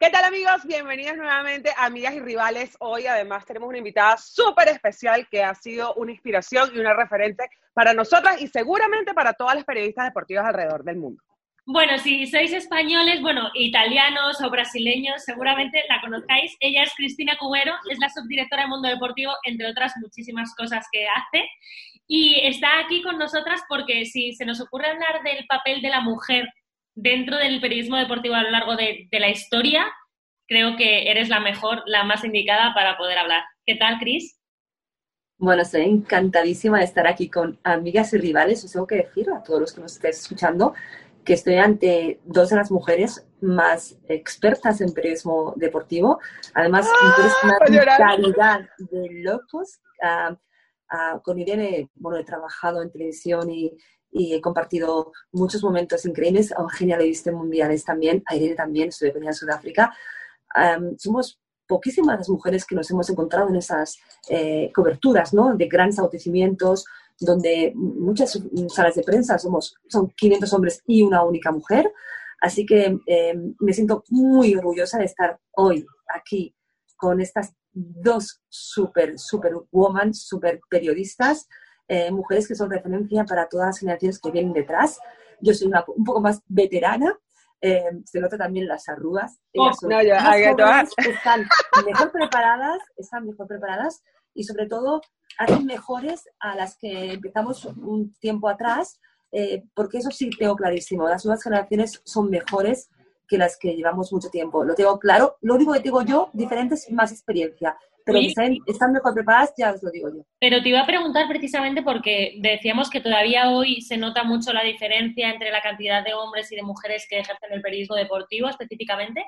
¿Qué tal amigos? Bienvenidos nuevamente amigas y rivales. Hoy además tenemos una invitada súper especial que ha sido una inspiración y una referente para nosotras y seguramente para todas las periodistas deportivas alrededor del mundo. Bueno, si sois españoles, bueno, italianos o brasileños, seguramente la conozcáis. Ella es Cristina Cubero, es la subdirectora de Mundo Deportivo, entre otras muchísimas cosas que hace. Y está aquí con nosotras porque si se nos ocurre hablar del papel de la mujer dentro del periodismo deportivo a lo largo de, la historia, creo que eres la mejor, la más indicada para poder hablar. ¿Qué tal, Cris? Bueno, estoy encantadísima de estar aquí con amigas y rivales. Os tengo que decir a todos los que nos estéis escuchando que estoy ante dos de las mujeres más expertas en periodismo deportivo. Además, ¡Ah! una calidad de locos. Ah, ah, con Irene, bueno, he trabajado en televisión y, y he compartido muchos momentos increíbles. A Eugenia le viste mundiales también, a Irene también, estoy en Sudáfrica. somos poquísimas las mujeres que nos hemos encontrado en esas eh, coberturas, ¿no? De grandes acontecimientos, donde muchas salas de prensa somos, son 500 hombres y una única mujer. Así que eh, me siento muy orgullosa de estar hoy aquí con estas dos super, super woman, super periodistas, eh, mujeres que son referencia para todas las generaciones que vienen detrás. Yo soy un poco más veterana, eh, se nota también las arrugas. Oh, no, yo, están mejor preparadas, están mejor preparadas y sobre todo hacen mejores a las que empezamos un tiempo atrás, eh, porque eso sí tengo clarísimo, las nuevas generaciones son mejores que las que llevamos mucho tiempo. Lo tengo claro. Lo único que tengo yo, diferentes, más experiencia pero están, mejor preparadas, ya os lo digo yo. Pero te iba a preguntar precisamente porque decíamos que todavía hoy se nota mucho la diferencia entre la cantidad de hombres y de mujeres que ejercen el periodismo deportivo específicamente,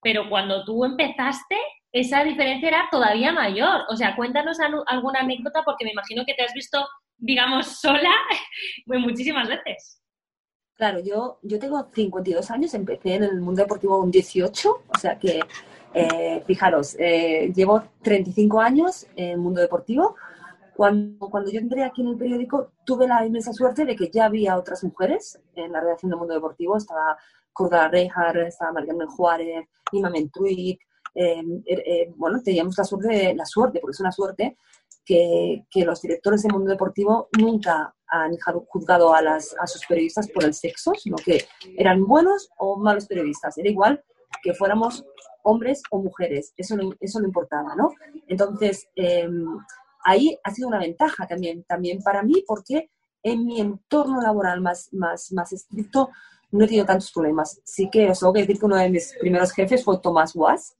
pero cuando tú empezaste, esa diferencia era todavía mayor. O sea, cuéntanos alguna anécdota porque me imagino que te has visto, digamos, sola muchísimas veces. Claro, yo, yo tengo 52 años, empecé en el mundo deportivo con 18, o sea que eh, fijaros, eh, llevo 35 años en el mundo deportivo. Cuando, yo entré aquí en el periódico, tuve la inmensa suerte de que ya había otras mujeres en la redacción del mundo deportivo. Estaba Cordala Rejar, estaba Mariana Juárez, Ima Mentruic. Em, er, eh, bueno, teníamos la suerte, la suerte, porque es una suerte, que, que, los directores del mundo deportivo nunca han juzgado a, las, a sus periodistas por el sexo, sino que eran buenos o malos periodistas. Era igual que fuéramos hombres o mujeres, eso no, eso no importaba, ¿no? Entonces, em, ahí ha sido una ventaja también, también para mí, porque en mi entorno laboral más, más, más estricto no he tenido tantos problemas. Sí que os tengo que decir que uno de mis primeros jefes fue Tomás Was,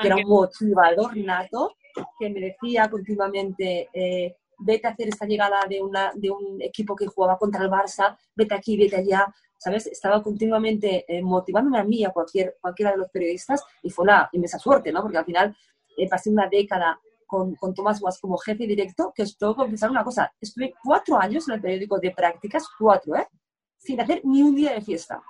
que era un motivador nato, que me decía continuamente, eh, vete a hacer esta llegada de, una, de un equipo que jugaba contra el Barça, vete aquí, vete allá, ¿sabes? Estaba continuamente eh, motivándome a mí a cualquier, cualquiera de los periodistas y fue una inmensa suerte, ¿no? Porque al final eh, pasé una década con, con Tomás Guas como jefe directo, que os tengo que confesar una cosa, estuve cuatro años en el periódico de prácticas, cuatro, ¿eh? Sin hacer ni un día de fiesta.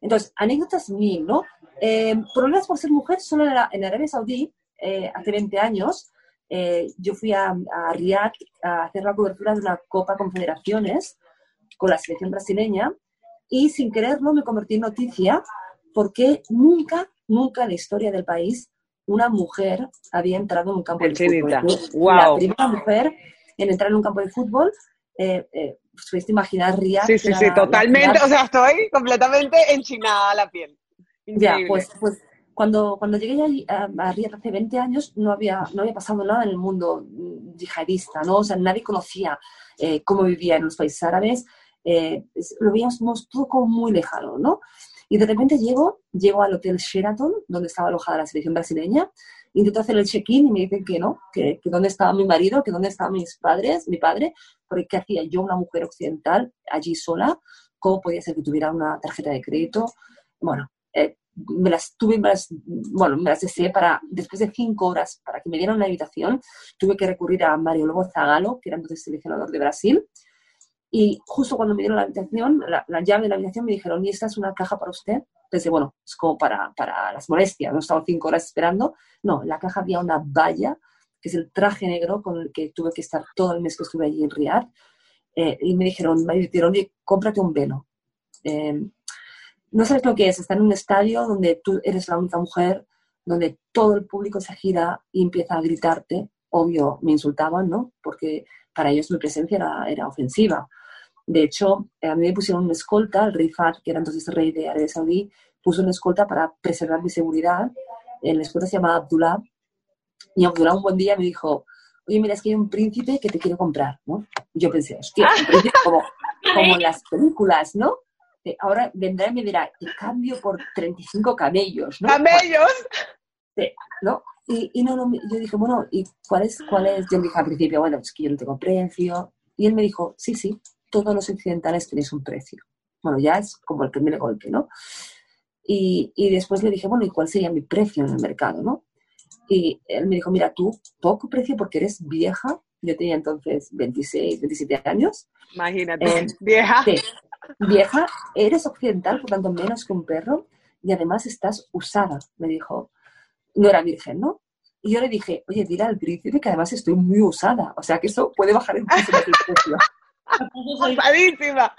Entonces, anécdotas mil, ¿no? Eh, problemas por ser mujer, solo en Arabia Saudí, eh, hace 20 años, yo fui a, a Riyadh a hacer la cobertura de una Copa Confederaciones con la selección brasileña y sin quererlo me convertí en noticia porque nunca, nunca en la historia del país una mujer había entrado en un campo de fútbol. La primera mujer en entrar en un campo de fútbol, eh, eh, pues, imaginar Ría. Sí, sí, sí, totalmente, o sea, estoy completamente enchinada a la piel. Ya, pues, pues cuando, cuando llegué a, a hace 20 años no había, no había pasado nada en el mundo yihadista, ¿no? O sea, nadie conocía eh, cómo vivía en los países árabes, eh, lo veíamos todo como muy lejano, ¿no? Y de repente llego, llego al Hotel Sheraton, donde estaba alojada la selección brasileña, intento hacer el check-in y me dicen que no, que, que, dónde estaba mi marido, que dónde estaban mis padres, mi padre, porque ¿qué hacía yo, una mujer occidental, allí sola? ¿Cómo podía ser que tuviera una tarjeta de crédito? Bueno, me las tuve, me las, bueno, me las deseé para, después de cinco horas, para que me dieran una habitación, tuve que recurrir a Mario Lobo Zagalo, que era entonces seleccionador de Brasil, y justo cuando me dieron la habitación, la, llave de la habitación, me dijeron, ¿y esta es una caja para usted? Pensé, bueno, es como para, para las molestias, no he estado cinco horas esperando. No, en la caja había una valla, que es el traje negro con el que tuve que estar todo el mes que estuve allí en Riyadh. Eh, y me dijeron, me dijeron, cómprate un velo. Em, no sabes lo que es, estar en un estadio donde tú eres la única mujer, donde todo el público se gira y empieza a gritarte. Obvio, me insultaban, ¿no? Porque para ellos mi presencia era, era ofensiva. De hecho, a mí me pusieron una escolta, el rey Fahd, que era entonces rey de Arabia Saudí, puso una escolta para preservar mi seguridad. El escolta se llamaba Abdullah. Y Abdullah un buen día me dijo, oye, mira, es que hay un príncipe que te quiere comprar, ¿no? Y yo pensé, hostia, un príncipe como, como en las películas, ¿no? Ahora vendrá y me dirá, te cambio por 35 camellos, ¿no? ¡Camellos! Sí, ¿no? Y, y no, no, yo dije, bueno, ¿y cuál es, cuál es? Yo le dije al principio, bueno, es que yo no tengo precio. Y él me dijo, sí, sí, todos los occidentales tenéis un precio. Bueno, ya es como el primer golpe, ¿no? Y, y, después le dije, bueno, ¿y cuál sería mi precio en el mercado, no? Y él me dijo, mira, tú, poco precio porque eres vieja. Yo tenía entonces 26, 27 años. Imagínate, eh, vieja. Sí, vieja, eres occidental, por tanto menos que un perro, y además estás usada, me dijo. No era virgen, ¿no? Y yo le dije, oye, dile al príncipe que además estoy muy usada, o sea que eso puede bajar el precio. Usadísima.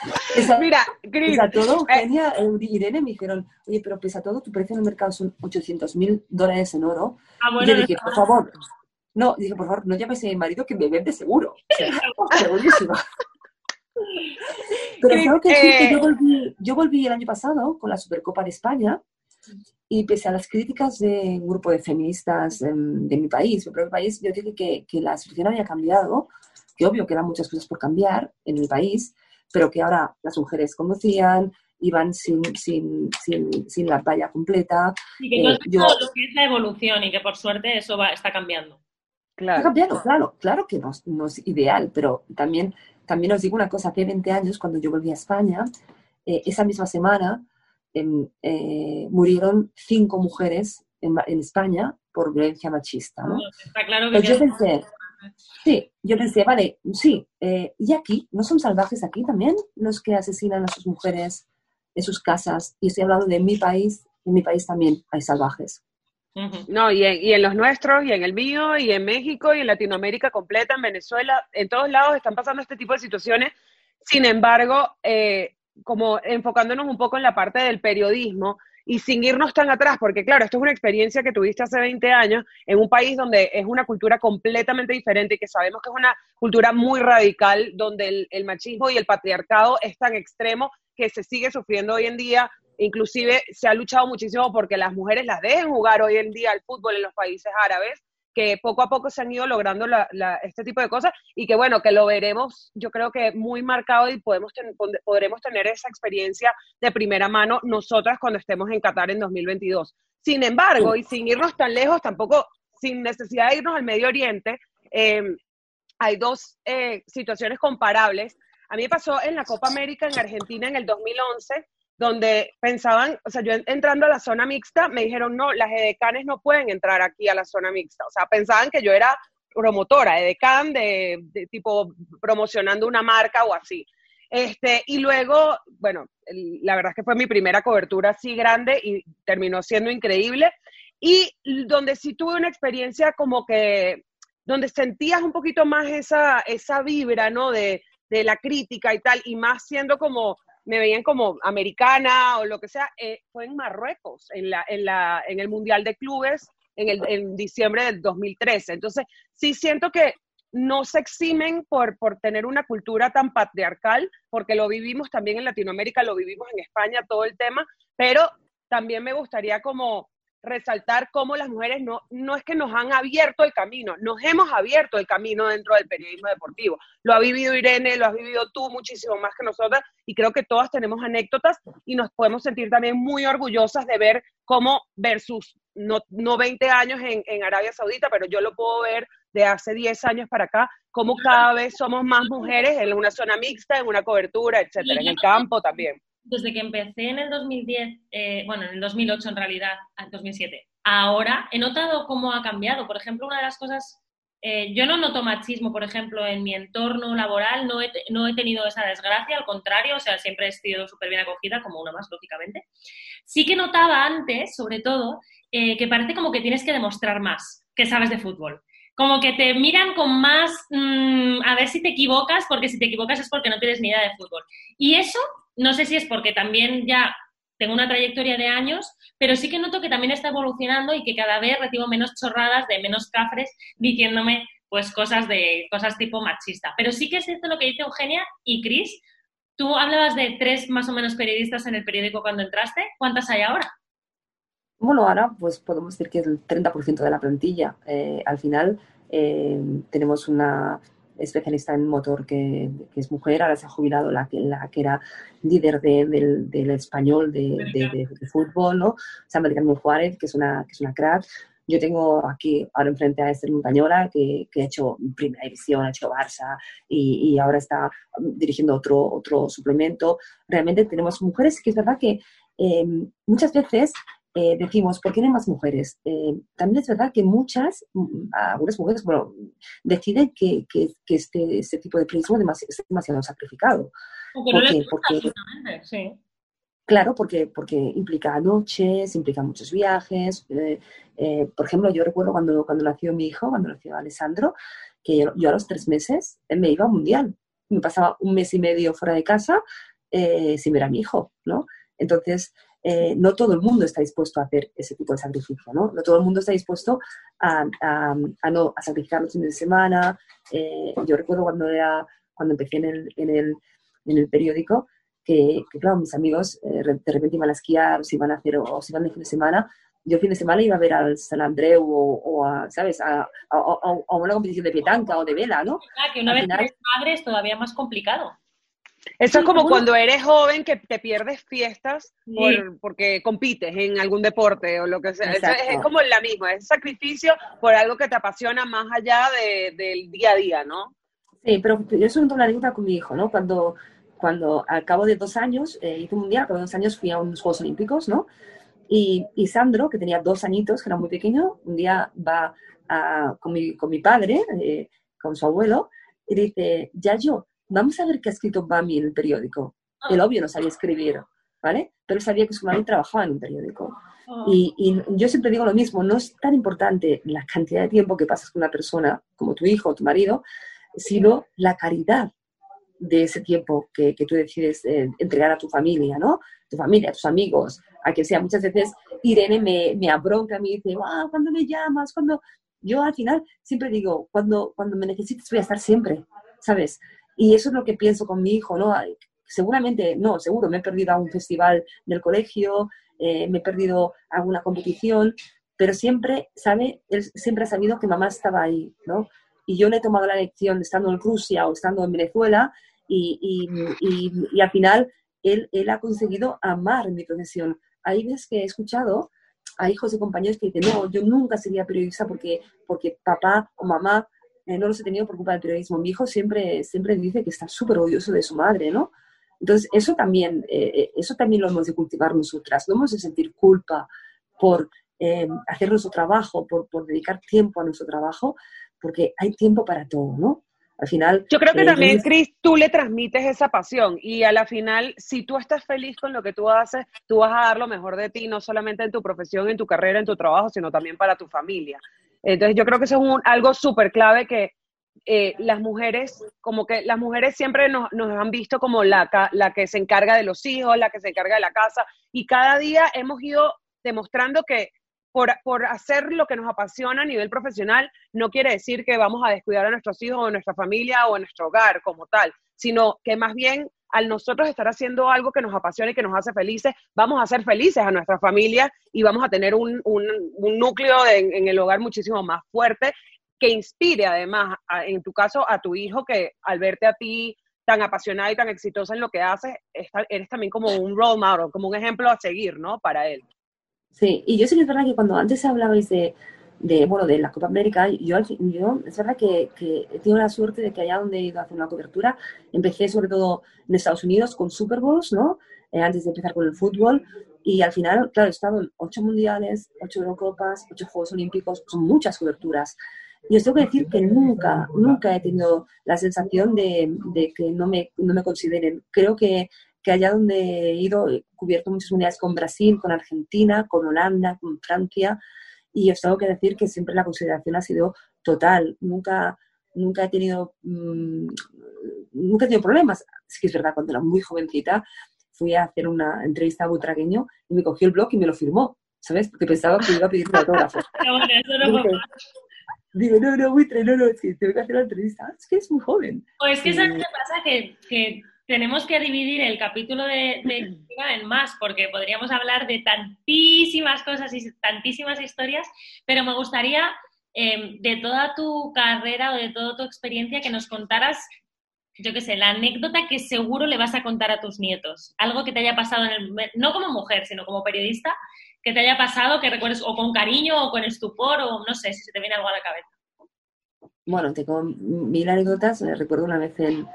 Mira, Gris, pesa todo, eh, Eugenia y Irene me dijeron, oye, pero pesa todo, tu precio en el mercado son 800 mil dólares en oro. Ah, bueno, y yo dije, por favor, no, dije, por favor, no llames a mi marido que me vende seguro. O sea, Pero creo que, yo, volví, yo volví el año pasado con la Supercopa de España y pese a las críticas de un grupo de feministas de, mi país, mi propio país, yo dije que, que, la situación había cambiado, que obvio que eran muchas cosas por cambiar en mi país, pero que ahora las mujeres conducían, iban sin, sin, sin, sin la talla completa. Y que eh, yo, lo que es la evolución y que por suerte eso va, está cambiando. Claro. Claro, claro que no, no es ideal, pero también también os digo una cosa, hace 20 años, cuando yo volví a España, eh, esa misma semana em, eh, murieron cinco mujeres en, España por violencia machista. ¿no? Está claro que yo pensé, sí, yo pensé, vale, sí, eh, ¿y aquí? ¿No son salvajes aquí también los que asesinan a sus mujeres en sus casas? Y estoy hablando de mi país, en mi país también hay salvajes. No, y en, y en, los nuestros, y en el mío, y en México, y en Latinoamérica completa, en Venezuela, en todos lados están pasando este tipo de situaciones. Sin embargo, eh, como enfocándonos un poco en la parte del periodismo y sin irnos tan atrás, porque claro, esto es una experiencia que tuviste hace 20 años en un país donde es una cultura completamente diferente y que sabemos que es una cultura muy radical, donde el, el machismo y el patriarcado es tan extremo que se sigue sufriendo hoy en día Inclusive se ha luchado muchísimo porque las mujeres las dejen jugar hoy en día al fútbol en los países árabes, que poco a poco se han ido logrando este tipo de cosas y que bueno, que lo veremos yo creo que muy marcado y podemos podremos tener esa experiencia de primera mano nosotras cuando estemos en Qatar en 2022. Sin embargo, y sin irnos tan lejos, tampoco sin necesidad de irnos al Medio Oriente, eh, hay dos eh, situaciones comparables. A mí me pasó en la Copa América en Argentina en el 2011, donde pensaban, o sea, yo entrando a la zona mixta, me dijeron, no, las edecanes no pueden entrar aquí a la zona mixta. O sea, pensaban que yo era promotora, edecán, de, de tipo promocionando una marca o así. Este, y luego, bueno, la verdad es que fue mi primera cobertura así grande y terminó siendo increíble. Y donde sí tuve una experiencia como que, donde sentías un poquito más esa, esa vibra, ¿no? De, de la crítica y tal, y más siendo como me veían como americana o lo que sea, eh, fue en Marruecos, en, la, en, la, en el Mundial de Clubes en, el, en diciembre del 2013. Entonces, sí siento que no se eximen por, por tener una cultura tan patriarcal, porque lo vivimos también en Latinoamérica, lo vivimos en España, todo el tema, pero también me gustaría como resaltar cómo las mujeres no, no es que nos han abierto el camino, nos hemos abierto el camino dentro del periodismo deportivo. Lo ha vivido Irene, lo has vivido tú muchísimo más que nosotras y creo que todas tenemos anécdotas y nos podemos sentir también muy orgullosas de ver cómo versus no, no 20 años en, en Arabia Saudita, pero yo lo puedo ver de hace 10 años para acá, cómo cada vez somos más mujeres en una zona mixta, en una cobertura, etcétera, en el campo también desde que empecé en el 2010, eh, bueno, en el 2008 en realidad, en 2007, ahora he notado cómo ha cambiado. Por ejemplo, una de las cosas, eh, yo no noto machismo, por ejemplo, en mi entorno laboral, no he, no he tenido esa desgracia, al contrario, o sea, siempre he sido súper bien acogida, como una más, lógicamente. Sí que notaba antes, sobre todo, eh, que parece como que tienes que demostrar más que sabes de fútbol como que te miran con más mm, a ver si te equivocas, porque si te equivocas es porque no tienes ni idea de fútbol. Y eso no sé si es porque también ya tengo una trayectoria de años, pero sí que noto que también está evolucionando y que cada vez recibo menos chorradas de menos cafres diciéndome pues cosas de cosas tipo machista. Pero sí que es cierto lo que dice Eugenia y Cris. Tú hablabas de tres más o menos periodistas en el periódico cuando entraste. ¿Cuántas hay ahora? Bueno, ahora pues podemos decir que el 30% de la plantilla. Eh, al final eh, tenemos una especialista en motor que, es mujer, ahora se ha jubilado la, la que era líder del, del, español de, de, fútbol, ¿no? San Carmen Juárez, que es, una, que es una crack. Yo tengo aquí ahora enfrente a Esther Montañola, que, que, ha hecho primera división, ha hecho Barça y, y, ahora está dirigiendo otro, otro suplemento. Realmente tenemos mujeres que es verdad que eh, muchas veces eh, decimos, ¿por qué no hay más mujeres? Eh, también es verdad que muchas, mm, algunas mujeres, bueno, deciden que, que, este, este, tipo de periodismo es demasiado, sacrificado. Porque, porque, sí. Claro, porque, porque implica noches, implica muchos viajes. Eh, por ejemplo, yo recuerdo cuando, cuando nació mi hijo, cuando nació Alessandro, que yo, a los tres meses me iba a mundial. Me pasaba un mes y medio fuera de casa sin ver a mi hijo, ¿no? Entonces, eh, no todo el mundo está dispuesto a hacer ese tipo de sacrificio, ¿no? No todo el mundo está dispuesto a, no, a sacrificar los fines de semana. Eh, yo recuerdo cuando, era, cuando empecé en el, en el, en el periódico, que, claro, mis amigos eh, de repente iban a esquiar, o se iban a hacer, o, se iban de fin de semana, yo el fin de semana iba a ver al San Andreu o, a, ¿sabes? A, una competición de petanca o de vela, ¿no? Ah, que una vez final... madre es todavía más complicado. Eso es como cuando eres joven que te pierdes fiestas porque compites en algún deporte o lo que sea. es, como la misma, es sacrificio por algo que te apasiona más allá del día a día, ¿no? Sí, pero yo soy una anécdota con mi hijo, ¿no? Cuando, cuando al cabo de dos años, eh, hice un mundial, al cabo de dos años fui a unos Juegos Olímpicos, ¿no? Y, y Sandro, que tenía dos añitos, que era muy pequeño, un día va con, mi, con mi padre, eh, con su abuelo, y dice, ya yo, vamos a ver qué ha escrito Bami en el periódico. Ah. El obvio no sabía escribir, ¿vale? Pero sabía que su madre trabajaba en un periódico. Ah. Y, yo siempre digo lo mismo, no es tan importante la cantidad de tiempo que pasas con una persona, como tu hijo o tu marido, sino la caridad de ese tiempo que, tú decides eh, entregar a tu familia, ¿no? Tu familia, a tus amigos, a que sea. Muchas veces Irene me, me abronca, me dice, ah, ¿cuándo me llamas? cuando Yo al final siempre digo, cuando, cuando me necesites voy a estar siempre, ¿sabes? Y eso es lo que pienso con mi hijo, ¿no? Seguramente, no, seguro, me he perdido a un festival del colegio, eh, me he perdido alguna competición, pero siempre, ¿sabe? Él siempre ha sabido que mamá estaba ahí, ¿no? Y yo le he tomado la lección estando en Rusia o estando en Venezuela y, y, y, al final él, él, ha conseguido amar mi profesión. Hay veces que he escuchado a hijos y compañeros que dicen, no, yo nunca sería periodista porque, porque papá o mamá eh, no los he tenido por culpa del periodismo. Mi hijo siempre, siempre dice que está súper orgulloso de su madre, ¿no? Entonces, eso también, eh, eh, eso también lo hemos de cultivar nosotras. No hemos de sentir culpa por hacer nuestro trabajo, por, por, dedicar tiempo a nuestro trabajo, porque hay tiempo para todo, ¿no? Al final... Yo creo que también, Cris, tú le transmites esa pasión y a la final, si tú estás feliz con lo que tú haces, tú vas a dar lo mejor de ti, no solamente en tu profesión, en tu carrera, en tu trabajo, sino también para tu familia. Entonces yo creo que eso es algo súper clave que eh, las mujeres, como que las mujeres siempre nos, han visto como la, la que se encarga de los hijos, la que se encarga de la casa, y cada día hemos ido demostrando que por, por, hacer lo que nos apasiona a nivel profesional, no quiere decir que vamos a descuidar a nuestros hijos o a nuestra familia o a nuestro hogar como tal, sino que más bien al nosotros estar haciendo algo que nos apasiona y que nos hace felices, vamos a ser felices a nuestra familia y vamos a tener un, núcleo en el hogar muchísimo más fuerte que inspire además, en tu caso, a tu hijo que al verte a ti tan apasionada y tan exitosa en lo que haces, eres también como un role model, como un ejemplo a seguir, ¿no? Para él. Sí, y yo sí que es verdad que cuando antes hablabais de, de, bueno, de la Copa América, yo, es verdad que, que, he tenido la suerte de que allá donde he ido a hacer una cobertura, empecé sobre todo en Estados Unidos con Super Bowls, ¿no? Eh, antes de empezar con el fútbol, y al final, claro, he estado en ocho mundiales, ocho Eurocopas, ocho Juegos Olímpicos, son muchas coberturas. Y os tengo que decir que nunca, nunca he tenido la sensación de, de que no me, no me consideren. Creo que, que allá donde he ido, he cubierto muchas unidades con Brasil, con Argentina, con Holanda, con Francia, y os tengo que decir que siempre la consideración ha sido total. Nunca, nunca he tenido, mm, nunca he tenido problemas. Sí que es verdad, cuando era muy jovencita, fui a hacer una entrevista a Butragueño y me cogió el blog y me lo firmó, ¿sabes? Porque pensaba que iba a pedir autógrafo. bueno, eso no Digo, Digo, no, no, Buitre, no, no, es que tengo que hacer la entrevista. Ah, es que es muy joven. O es que ¿sabes qué pasa? Que, que tenemos que dividir el capítulo de, de en más, porque podríamos hablar de tantísimas cosas y tantísimas historias, pero me gustaría eh, de toda tu carrera o de toda tu experiencia que nos contaras, yo qué sé, la anécdota que seguro le vas a contar a tus nietos. Algo que te haya pasado, en el, no como mujer, sino como periodista, que te haya pasado, que recuerdes o con cariño o con estupor o no sé si se te viene algo a la cabeza. Bueno, tengo mil anécdotas. Eh, Recuerdo una vez en,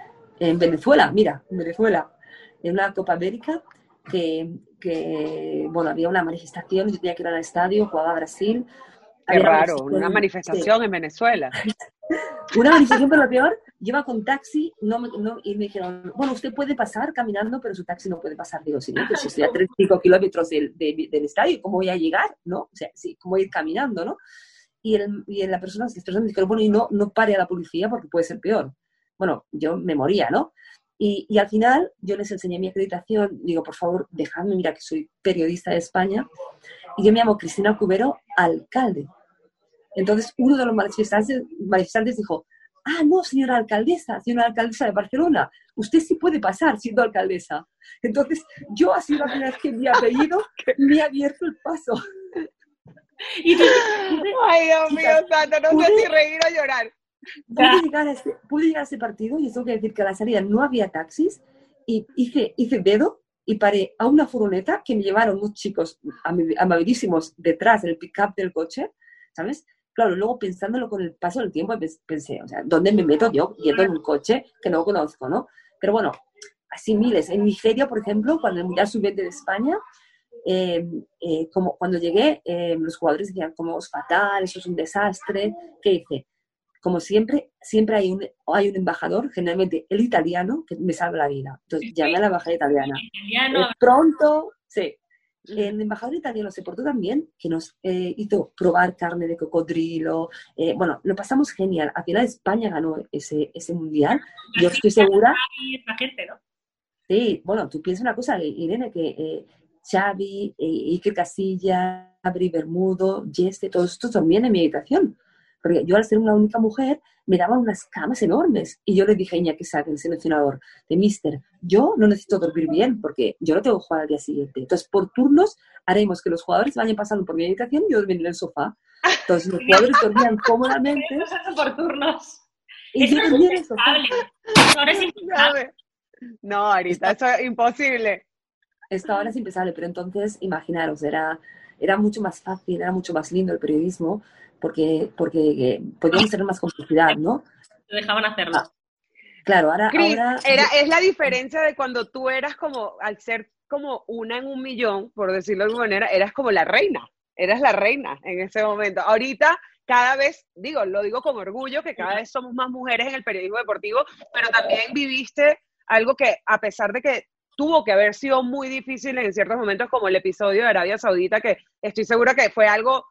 en Venezuela, mira, en Venezuela, en una Copa América, que, que, bueno, había una manifestación, yo tenía que ir al estadio, jugaba Brasil. Qué raro, una manifestación en Venezuela. una manifestación, pero lo peor, iba con taxi no y me dijeron, bueno, usted puede pasar caminando, pero su taxi no puede pasar. Digo, sí, pues estoy a 35 kilómetros del, de- del estadio, ¿cómo voy a llegar? ¿No? O sea, sí, ¿cómo voy a ir caminando, no? Y, el, y la persona, las personas me dijeron, bueno, y no, no pare a la policía porque puede ser peor. Bueno, yo me moría, ¿no? Y, y al final yo les enseñé mi acreditación, digo, por favor, dejadme, mira que soy periodista de España, y yo me llamo Cristina Cubero, alcalde. Entonces uno de los manifestantes, manifestantes dijo, ah, no, señora alcaldesa, señora alcaldesa de Barcelona, usted sí puede pasar siendo alcaldesa. Entonces yo sido la primera vez que mi apellido me ha abierto el paso. Y tú, Ay, Dios mío, santo, no sé si reír o llorar. Pude llegar, a este, pude llegar a partido y tengo que decir que a la salida no había taxis y hice, hice dedo y paré a una furgoneta que me llevaron unos chicos amabilísimos detrás del pick-up del coche, ¿sabes? Claro, luego pensándolo con el paso del tiempo pens- pensé, o sea, ¿dónde me meto yo yendo en un coche que no conozco, no? Pero bueno, así miles. En Nigeria, por ejemplo, cuando el Mundial Sub-20 de España, eh, eh, como cuando llegué, eh, los jugadores decían, como es fatal, eso es un desastre. ¿Qué hice? Como siempre, siempre hay un, hay un embajador, generalmente el italiano, que me salva la vida. Entonces llamé a la embajada italiana. italiano, Eh, pronto, sí. El embajador italiano se portó también, que nos eh, hizo probar carne de cocodrilo. eh, bueno, lo pasamos genial. Al final España ganó ese, ese mundial. Yo estoy segura. Sí, bueno, tú piensas una cosa, Irene, que eh, Xavi, Iker Casilla, Abri Bermudo, Jesse, todos estos dormían en mi habitación. Porque yo al ser una única mujer me daban unas camas enormes. Y yo le dije a Iñaki Sack, el seleccionador, de Mister, yo no necesito dormir bien porque yo no tengo que jugar al día siguiente. Entonces, por turnos, haremos que los jugadores vayan pasando por mi habitación y yo dormiré en el sofá. Entonces, los jugadores dormían cómodamente por turnos. y Eso yo dormía en el sofá. Ahora es. No, ahorita eso es imposible. Esto ahora es impensable, pero entonces, imaginaros, era, era mucho más fácil, era mucho más lindo el periodismo, porque, porque eh, podíamos tener más complicidad, ¿no? Te dejaban hacerlo. Ah, Claro, ahora era, es la diferencia de cuando tú eras como, al ser como una en un millón, por decirlo de alguna manera, eras como la reina, eras la reina en ese momento. Ahorita, cada vez, digo, lo digo con orgullo, que cada vez somos más mujeres en el periodismo deportivo, pero también viviste algo que, a pesar de que tuvo que haber sido muy difícil en ciertos momentos, como el episodio de Arabia Saudita, que estoy segura que fue algo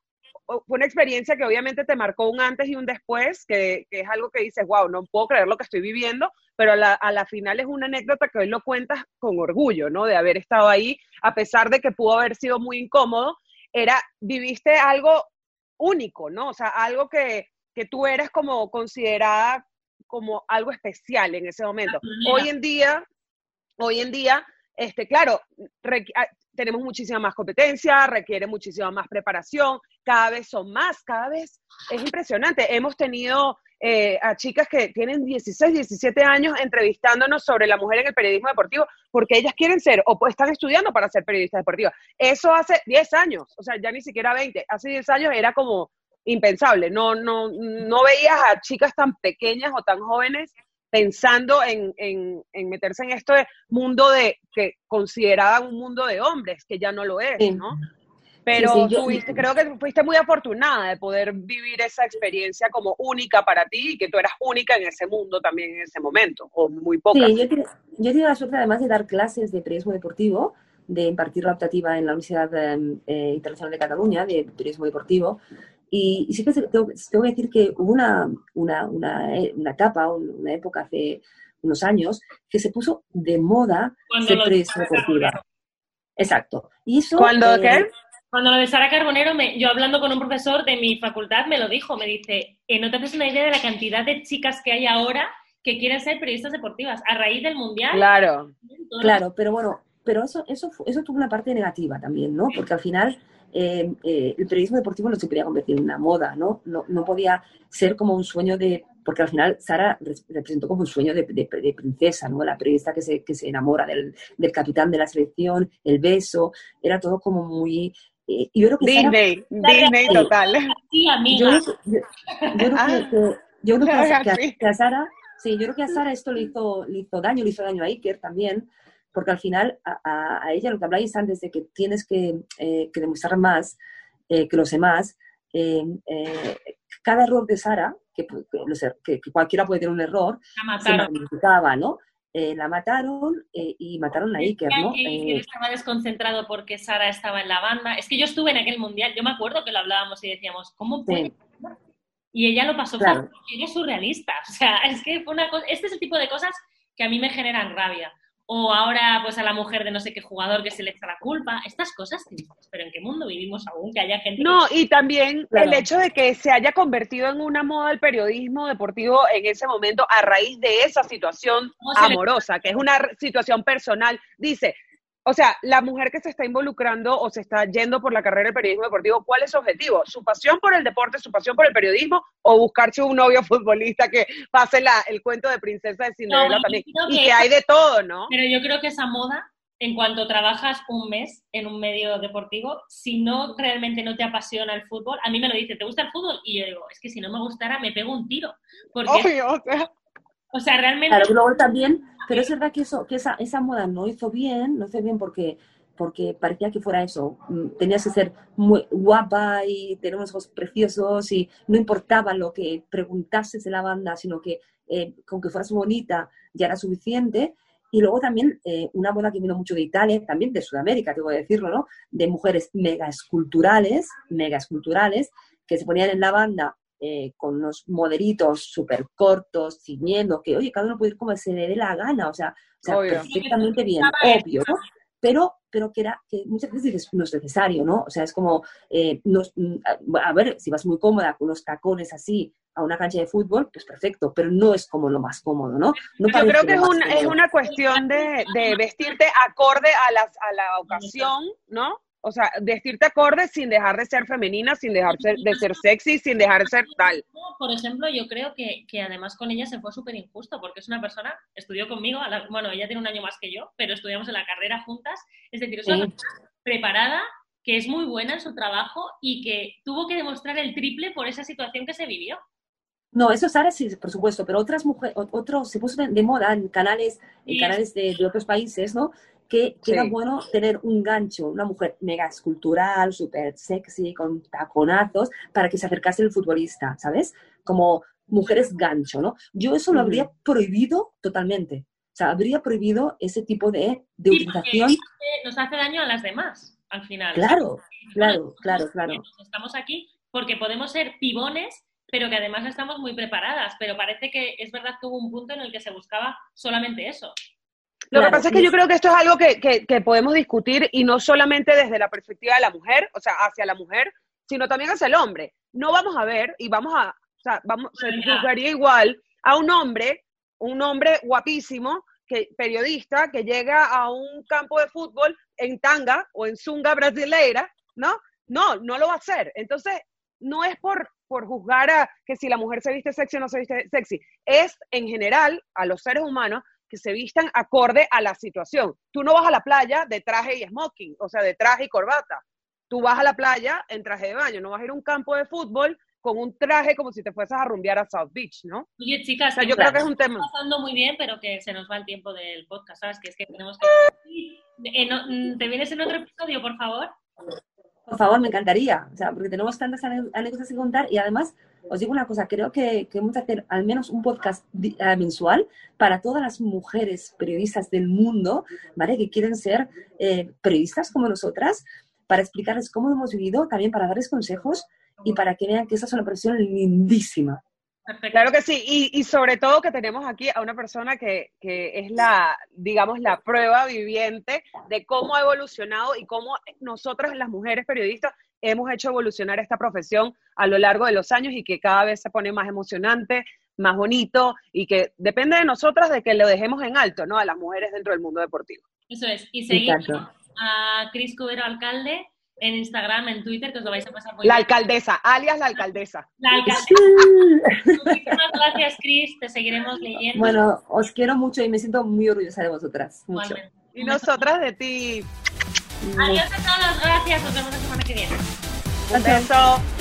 fue una experiencia que obviamente te marcó un antes y un después, que, que, es algo que dices, wow, no puedo creer lo que estoy viviendo, pero a la, a la, final es una anécdota que hoy lo cuentas con orgullo, ¿no? De haber estado ahí, a pesar de que pudo haber sido muy incómodo, era, viviste algo único, ¿no? O sea, algo que, que tú eras como considerada como algo especial en ese momento. Hoy en día, hoy en día, este, claro, tenemos muchísima más competencia, requiere muchísima más preparación, cada vez son más, cada vez es impresionante. Hemos tenido eh, a chicas que tienen 16, 17 años entrevistándonos sobre la mujer en el periodismo deportivo porque ellas quieren ser o están estudiando para ser periodistas deportivas. Eso hace 10 años, o sea, ya ni siquiera 20, hace 10 años era como impensable, no, no, no veías a chicas tan pequeñas o tan jóvenes pensando en, en, en, meterse en este mundo de que consideraban un mundo de hombres, que ya no lo es, sí. ¿no? Pero sí, sí, yo, tuviste, creo que fuiste muy afortunada de poder vivir esa experiencia como única para ti y que tú eras única en ese mundo también en ese momento, o muy poca. Sí, yo, yo he tenido la suerte además de dar clases de periodismo deportivo, de impartir la optativa en la Universidad eh, Internacional de Cataluña de Periodismo Deportivo, y, y sí que tengo, tengo, que decir que hubo una, una, una, una etapa, una época hace unos años que se puso de moda ser periodista deportiva. Exacto. Y eso, ¿Cuándo eh, qué? Cuando lo de Sara Carbonero, me, yo hablando con un profesor de mi facultad me lo dijo, me dice, eh, no te haces una idea de la cantidad de chicas que hay ahora que quieren ser periodistas deportivas a raíz del Mundial. Claro. Claro, pero bueno, pero eso, eso, eso tuvo una parte negativa también, ¿no? Porque al final eh, eh, el periodismo deportivo no se podía convertir en una moda, ¿no? ¿no? No podía ser como un sueño de... Porque al final Sara representó como un sueño de, de, princesa, ¿no? La periodista que se, que se enamora del, del, capitán de la selección, el beso, era todo como muy... Eh, yo creo que Disney, Disney total. Sí, amiga. Yo, yo, creo que, yo creo que, a, Sara, sí, yo creo que a Sara esto le hizo, le hizo daño, le hizo daño a Iker también, porque al final a, ella lo que habláis antes de que tienes que, eh, demostrar más eh, que los demás, eh, cada error de Sara, que, que, cualquiera puede tener un error, se magnificaba, ¿no? la mataron y mataron a Iker, ¿no? Estaba desconcentrado porque Sara estaba en la banda. Es que yo estuve en aquel mundial, yo me acuerdo que lo hablábamos y decíamos, ¿cómo puede? Y ella lo pasó claro. ella es surrealista. O sea, es que fue una cosa, este es el tipo de cosas que a mí me generan rabia o ahora pues a la mujer de no sé qué jugador que se le echa la culpa, estas cosas pero ¿en qué mundo vivimos aún que haya gente? No, y también el hecho de que se haya convertido en una moda el periodismo deportivo en ese momento a raíz de esa situación amorosa, que es una situación personal. Dice, o sea, la mujer que se está involucrando o se está yendo por la carrera del periodismo deportivo, ¿cuál es su objetivo? ¿Su pasión por el deporte, su pasión por el periodismo o buscarse un novio futbolista que pase la, el cuento de princesa de Cinderella también? Y que, hay de todo, ¿no? Pero yo creo que esa moda, en cuanto trabajas un mes en un medio deportivo, si no realmente no te apasiona el fútbol, a mí me lo dice, ¿te gusta el fútbol? Y yo digo, es que si no me gustara me pego un tiro. Porque, Obvio, o sea o sea, realmente... Claro, luego también, pero es verdad que, eso, que esa, esa moda no hizo bien, no hizo bien porque porque parecía que fuera eso. Mm, tenías que ser muy guapa y tener unos ojos preciosos y no importaba lo que preguntases de la banda, sino que eh, con que fueras bonita ya era suficiente. Y luego también eh, una moda que vino mucho de Italia, también de Sudamérica, tengo que decirlo, ¿no? De mujeres mega esculturales, mega esculturales, que se ponían en la banda eh, con unos modelitos súper cortos, ciñendo, que, oye, cada uno puede ir como se le dé la gana, o sea, perfectamente bien, obvio, ¿no? Pero, pero que era, que muchas veces no es necesario, ¿no? O sea, es como, eh, mm, a ver, si vas muy cómoda con unos tacones así a una cancha de fútbol, pues perfecto, pero no es como lo más cómodo, ¿no? Yo creo que es, es una cuestión de, de vestirte acorde a, las, a la ocasión, ¿no? O sea, vestirte acorde sin dejar de ser femenina, sin dejar de ser sexy, sin dejar de ser tal. Por ejemplo, yo creo que, que además con ella se fue súper injusto, porque es una persona, estudió conmigo, bueno, ella tiene un año más que yo, pero estudiamos en la carrera juntas, es decir, es una persona preparada, que es muy buena en su trabajo y que tuvo que demostrar el triple por esa situación que se vivió. No, eso Sara sí, por supuesto, pero otras mujeres, otros se puso de, moda en canales, en canales de, de, otros países, ¿no? Que, era bueno tener un gancho, una mujer mega escultural, súper sexy, con taconazos, para que se acercase el futbolista, ¿sabes? Como mujeres gancho, ¿no? Yo eso lo habría prohibido totalmente. O sea, habría prohibido ese tipo de, de utilización. Nos hace daño a las demás, al final. Claro, claro, claro, claro. Estamos aquí porque podemos ser pibones, pero que además estamos muy preparadas. Pero parece que es verdad que hubo un punto en el que se buscaba solamente eso. Lo que pasa es que yo creo que esto es algo que, que, podemos discutir y no solamente desde la perspectiva de la mujer, o sea, hacia la mujer, sino también hacia el hombre. No vamos a ver y vamos a, o sea, vamos, se juzgaría igual a un hombre, un hombre guapísimo, que, periodista, que llega a un campo de fútbol en tanga o en zunga brasileira, ¿no? No, no lo va a hacer. Entonces, no es por, por juzgar a que si la mujer se viste sexy o no se viste sexy, es en general a los seres humanos que se vistan acorde a la situación. Tú no vas a la playa de traje y smoking, o sea, de traje y corbata. Tú vas a la playa en traje de baño, no vas a ir a un campo de fútbol con un traje como si te fueses a rumbear a South Beach, ¿no? Oye, chicas, yo creo que es un tema. pasando muy bien, pero que se nos va el tiempo del podcast, ¿sabes? Que es que tenemos que... Eh, mm, ¿Te vienes en otro episodio, por favor? Por favor, me encantaría, o sea, porque tenemos tantas anécdotas que contar y además os digo una cosa, creo que, que vamos a hacer al menos un podcast eh, mensual para todas las mujeres periodistas del mundo, ¿vale? Que quieren ser eh, periodistas como nosotras, para explicarles cómo hemos vivido, también para darles consejos y para que vean que esa es una profesión lindísima. Claro que sí, y, y, sobre todo que tenemos aquí a una persona que, que, es la, digamos, la prueba viviente de cómo ha evolucionado y cómo nosotras las mujeres periodistas hemos hecho evolucionar esta profesión a lo largo de los años y que cada vez se pone más emocionante, más bonito y que depende de nosotras de que lo dejemos en alto, ¿no? A las mujeres dentro del mundo deportivo. Eso es, y seguimos a Cris Cubero Alcalde en Instagram, en Twitter, que os lo vais a pasar muy La alcaldesa, alias la alcaldesa. La alcaldesa. Muchísimas gracias, Cris, te seguiremos leyendo. Bueno, os quiero mucho y me siento muy orgullosa de vosotras. Mucho. Y nosotras de ti. Adiós a todos, gracias, nos vemos la semana que viene. Un beso.